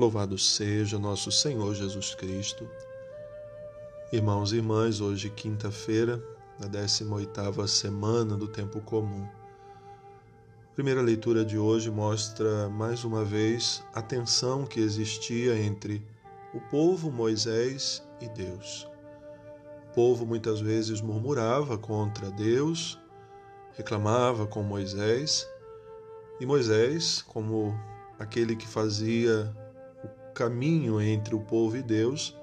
Louvado seja nosso Senhor Jesus Cristo. Irmãos e irmãs, hoje quinta-feira, na 18ª semana do tempo comum. A primeira leitura de hoje mostra mais uma vez a tensão que existia entre o povo Moisés e Deus. O povo muitas vezes murmurava contra Deus, reclamava com Moisés, e Moisés, como aquele que fazia caminho entre o povo e Deus,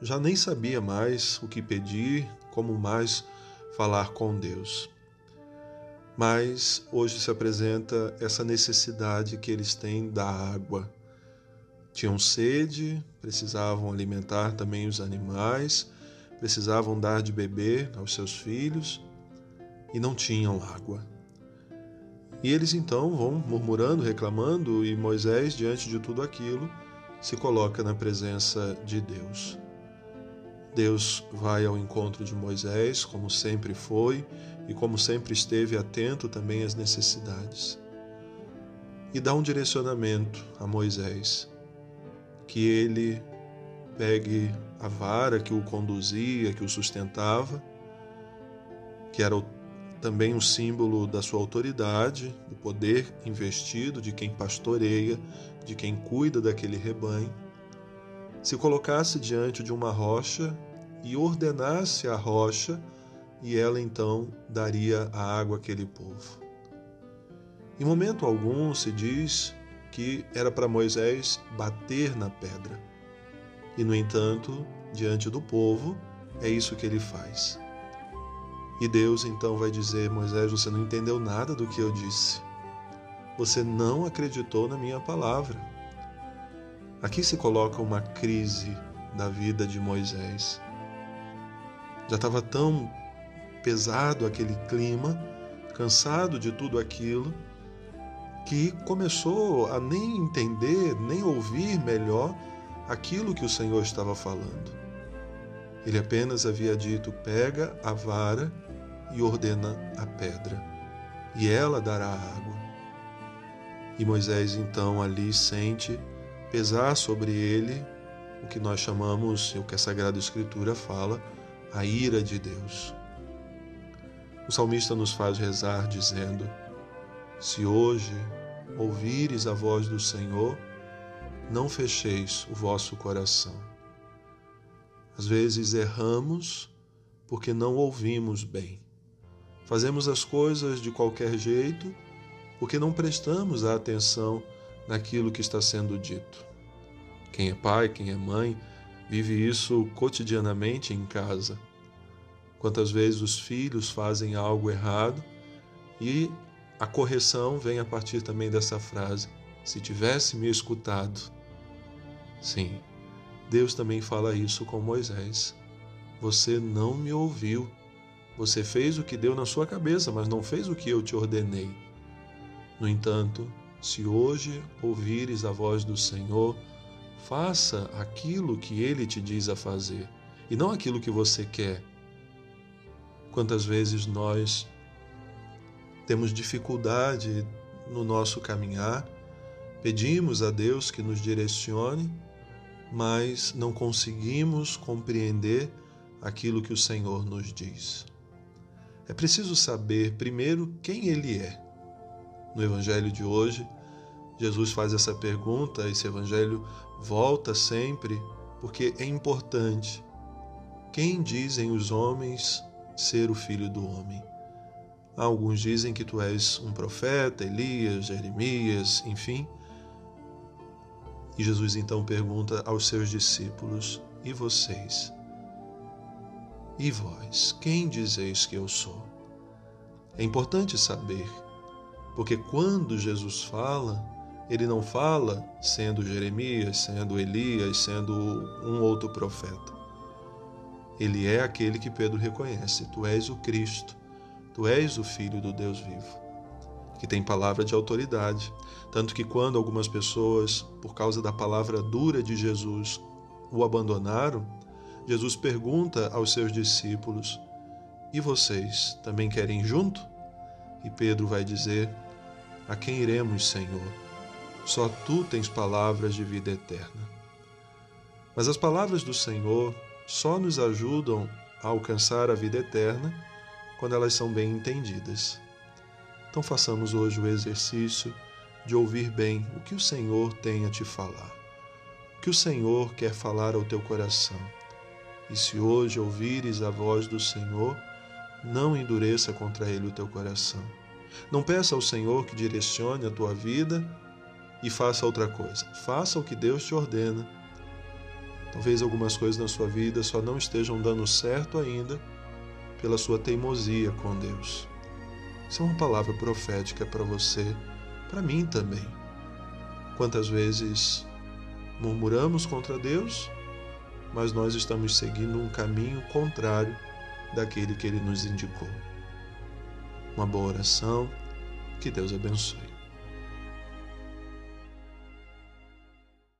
já nem sabia mais o que pedir, como mais falar com Deus. Mas hoje se apresenta essa necessidade que eles têm da água. Tinham sede, precisavam alimentar também os animais, precisavam dar de beber aos seus filhos e não tinham água. E eles então vão murmurando, reclamando, e Moisés, diante de tudo aquilo, se coloca na presença de Deus. Deus vai ao encontro de Moisés, como sempre foi e como sempre esteve atento também às necessidades. E dá um direcionamento a Moisés, que ele pegue a vara que o conduzia, que o sustentava, que era também um símbolo da sua autoridade, do poder investido de quem pastoreia, de quem cuida daquele rebanho, se colocasse diante de uma rocha e ordenasse a rocha, e ela então daria a água àquele povo. Em momento algum se diz que era para Moisés bater na pedra. E, no entanto, diante do povo, é isso que ele faz. E Deus então vai dizer: Moisés, você não entendeu nada do que eu disse. Você não acreditou na minha palavra. Aqui se coloca uma crise da vida de Moisés. Já estava tão pesado aquele clima, cansado de tudo aquilo, que começou a nem entender, nem ouvir melhor aquilo que o Senhor estava falando. Ele apenas havia dito: pega a vara e ordena a pedra, e ela dará água. E Moisés então ali sente pesar sobre ele o que nós chamamos, o que a Sagrada Escritura fala, a ira de Deus. O salmista nos faz rezar dizendo: Se hoje ouvires a voz do Senhor, não fecheis o vosso coração. Às vezes erramos porque não ouvimos bem. Fazemos as coisas de qualquer jeito porque não prestamos a atenção naquilo que está sendo dito. Quem é pai, quem é mãe, vive isso cotidianamente em casa. Quantas vezes os filhos fazem algo errado e a correção vem a partir também dessa frase: se tivesse me escutado. Sim, Deus também fala isso com Moisés. Você não me ouviu. Você fez o que deu na sua cabeça, mas não fez o que eu te ordenei. No entanto, se hoje ouvires a voz do Senhor, faça aquilo que ele te diz a fazer e não aquilo que você quer. Quantas vezes nós temos dificuldade no nosso caminhar, pedimos a Deus que nos direcione, mas não conseguimos compreender aquilo que o Senhor nos diz. É preciso saber, primeiro, quem Ele é. No Evangelho de hoje, Jesus faz essa pergunta, esse Evangelho volta sempre, porque é importante. Quem dizem os homens ser o Filho do Homem? Alguns dizem que tu és um profeta, Elias, Jeremias, enfim. E Jesus então pergunta aos seus discípulos: E vocês? E vós, quem dizeis que eu sou? É importante saber, porque quando Jesus fala, ele não fala sendo Jeremias, sendo Elias, sendo um outro profeta. Ele é aquele que Pedro reconhece: Tu és o Cristo, tu és o Filho do Deus vivo, que tem palavra de autoridade. Tanto que, quando algumas pessoas, por causa da palavra dura de Jesus, o abandonaram, Jesus pergunta aos seus discípulos: E vocês também querem junto? E Pedro vai dizer: A quem iremos, Senhor? Só tu tens palavras de vida eterna. Mas as palavras do Senhor só nos ajudam a alcançar a vida eterna quando elas são bem entendidas. Então façamos hoje o exercício de ouvir bem o que o Senhor tem a te falar, o que o Senhor quer falar ao teu coração. E se hoje ouvires a voz do Senhor, não endureça contra ele o teu coração. Não peça ao Senhor que direcione a tua vida e faça outra coisa. Faça o que Deus te ordena. Talvez algumas coisas na sua vida só não estejam dando certo ainda pela sua teimosia com Deus. Isso é uma palavra profética para você, para mim também. Quantas vezes murmuramos contra Deus, mas nós estamos seguindo um caminho contrário daquele que ele nos indicou. Uma boa oração, que Deus abençoe.